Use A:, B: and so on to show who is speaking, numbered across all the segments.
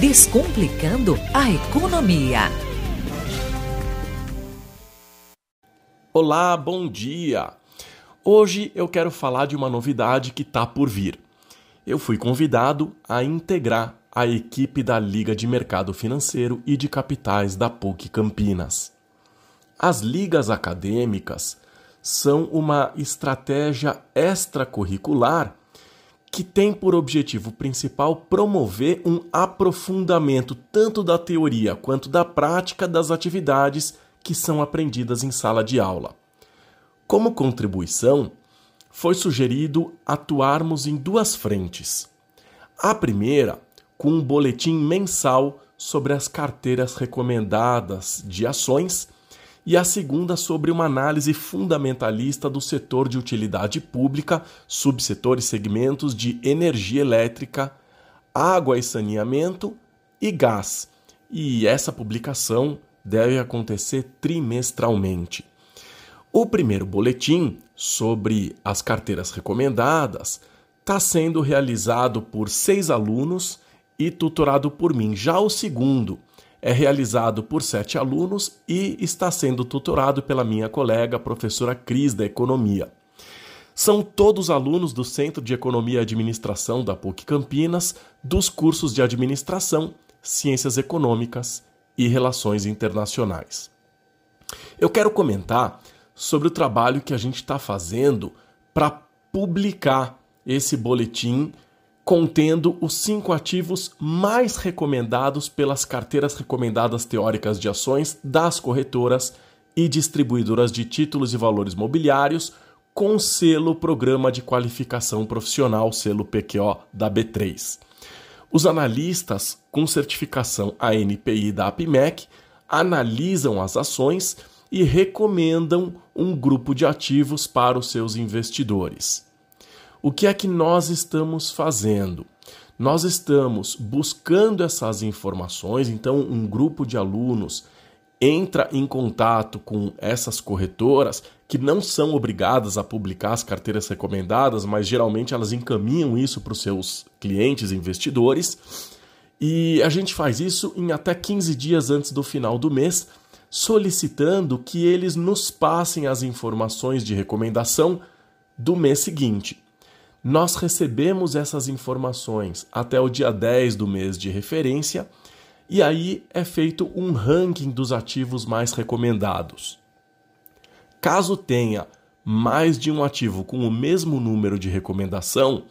A: Descomplicando a economia.
B: Olá, bom dia! Hoje eu quero falar de uma novidade que está por vir. Eu fui convidado a integrar a equipe da Liga de Mercado Financeiro e de Capitais da PUC Campinas. As ligas acadêmicas são uma estratégia extracurricular que tem por objetivo principal promover um aprofundamento tanto da teoria quanto da prática das atividades que são aprendidas em sala de aula. Como contribuição, foi sugerido atuarmos em duas frentes. A primeira, com um boletim mensal sobre as carteiras recomendadas de ações e a segunda sobre uma análise fundamentalista do setor de utilidade pública, subsetor e segmentos de energia elétrica, água e saneamento e gás. E essa publicação deve acontecer trimestralmente. O primeiro boletim sobre as carteiras recomendadas está sendo realizado por seis alunos e tutorado por mim. Já o segundo é realizado por sete alunos e está sendo tutorado pela minha colega, professora Cris, da Economia. São todos alunos do Centro de Economia e Administração da PUC Campinas, dos cursos de Administração, Ciências Econômicas e Relações Internacionais. Eu quero comentar sobre o trabalho que a gente está fazendo para publicar esse boletim contendo os cinco ativos mais recomendados pelas carteiras recomendadas teóricas de ações das corretoras e distribuidoras de títulos e valores mobiliários com selo Programa de Qualificação Profissional, selo PQO da B3. Os analistas com certificação ANPI da APMEC analisam as ações e recomendam um grupo de ativos para os seus investidores. O que é que nós estamos fazendo? Nós estamos buscando essas informações, então, um grupo de alunos entra em contato com essas corretoras que não são obrigadas a publicar as carteiras recomendadas, mas geralmente elas encaminham isso para os seus clientes investidores. E a gente faz isso em até 15 dias antes do final do mês, solicitando que eles nos passem as informações de recomendação do mês seguinte. Nós recebemos essas informações até o dia 10 do mês de referência e aí é feito um ranking dos ativos mais recomendados. Caso tenha mais de um ativo com o mesmo número de recomendação,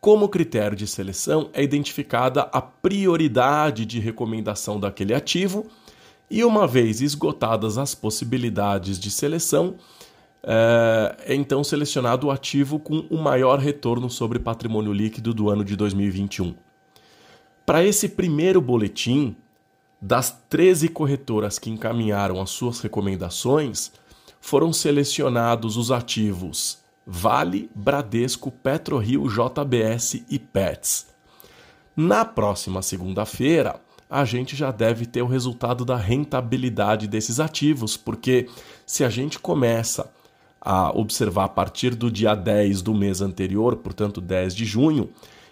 B: como critério de seleção é identificada a prioridade de recomendação daquele ativo, e uma vez esgotadas as possibilidades de seleção, é então selecionado o ativo com o maior retorno sobre patrimônio líquido do ano de 2021. Para esse primeiro boletim, das 13 corretoras que encaminharam as suas recomendações, foram selecionados os ativos Vale, Bradesco, PetroRio, JBS e Pets. Na próxima segunda-feira, a gente já deve ter o resultado da rentabilidade desses ativos, porque se a gente começa a observar a partir do dia 10 do mês anterior, portanto 10 de junho,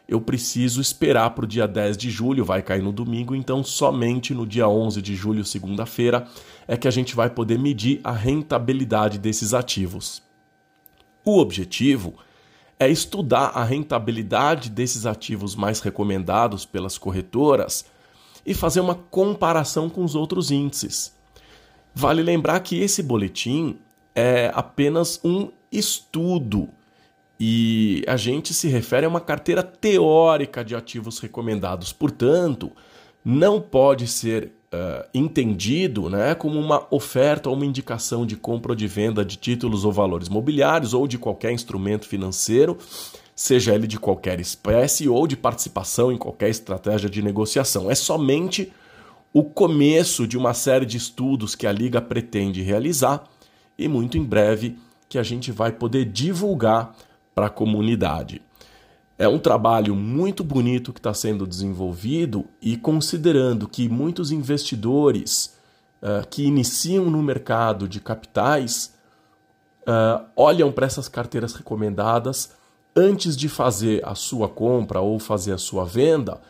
B: eu preciso esperar para o dia 10 de julho, vai cair no domingo, então somente no dia 11 de julho, segunda-feira, é que a gente vai poder medir a rentabilidade desses ativos. O objetivo é estudar a rentabilidade desses ativos mais recomendados pelas corretoras e fazer uma comparação com os outros índices. Vale lembrar que esse boletim é apenas um estudo e a gente se refere a uma carteira teórica de ativos recomendados. Portanto, não pode ser uh, entendido né, como uma oferta ou uma indicação de compra ou de venda de títulos ou valores mobiliários ou de qualquer instrumento financeiro, seja ele de qualquer espécie ou de participação em qualquer estratégia de negociação. É somente o começo de uma série de estudos que a Liga pretende realizar e muito em breve que a gente vai poder divulgar para a comunidade. É um trabalho muito bonito que está sendo desenvolvido e considerando que muitos investidores uh, que iniciam no mercado de capitais uh, olham para essas carteiras recomendadas antes de fazer a sua compra ou fazer a sua venda,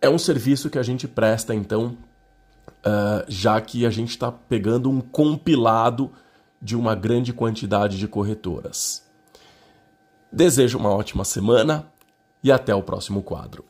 B: é um serviço que a gente presta, então, uh, já que a gente está pegando um compilado de uma grande quantidade de corretoras. Desejo uma ótima semana e até o próximo quadro.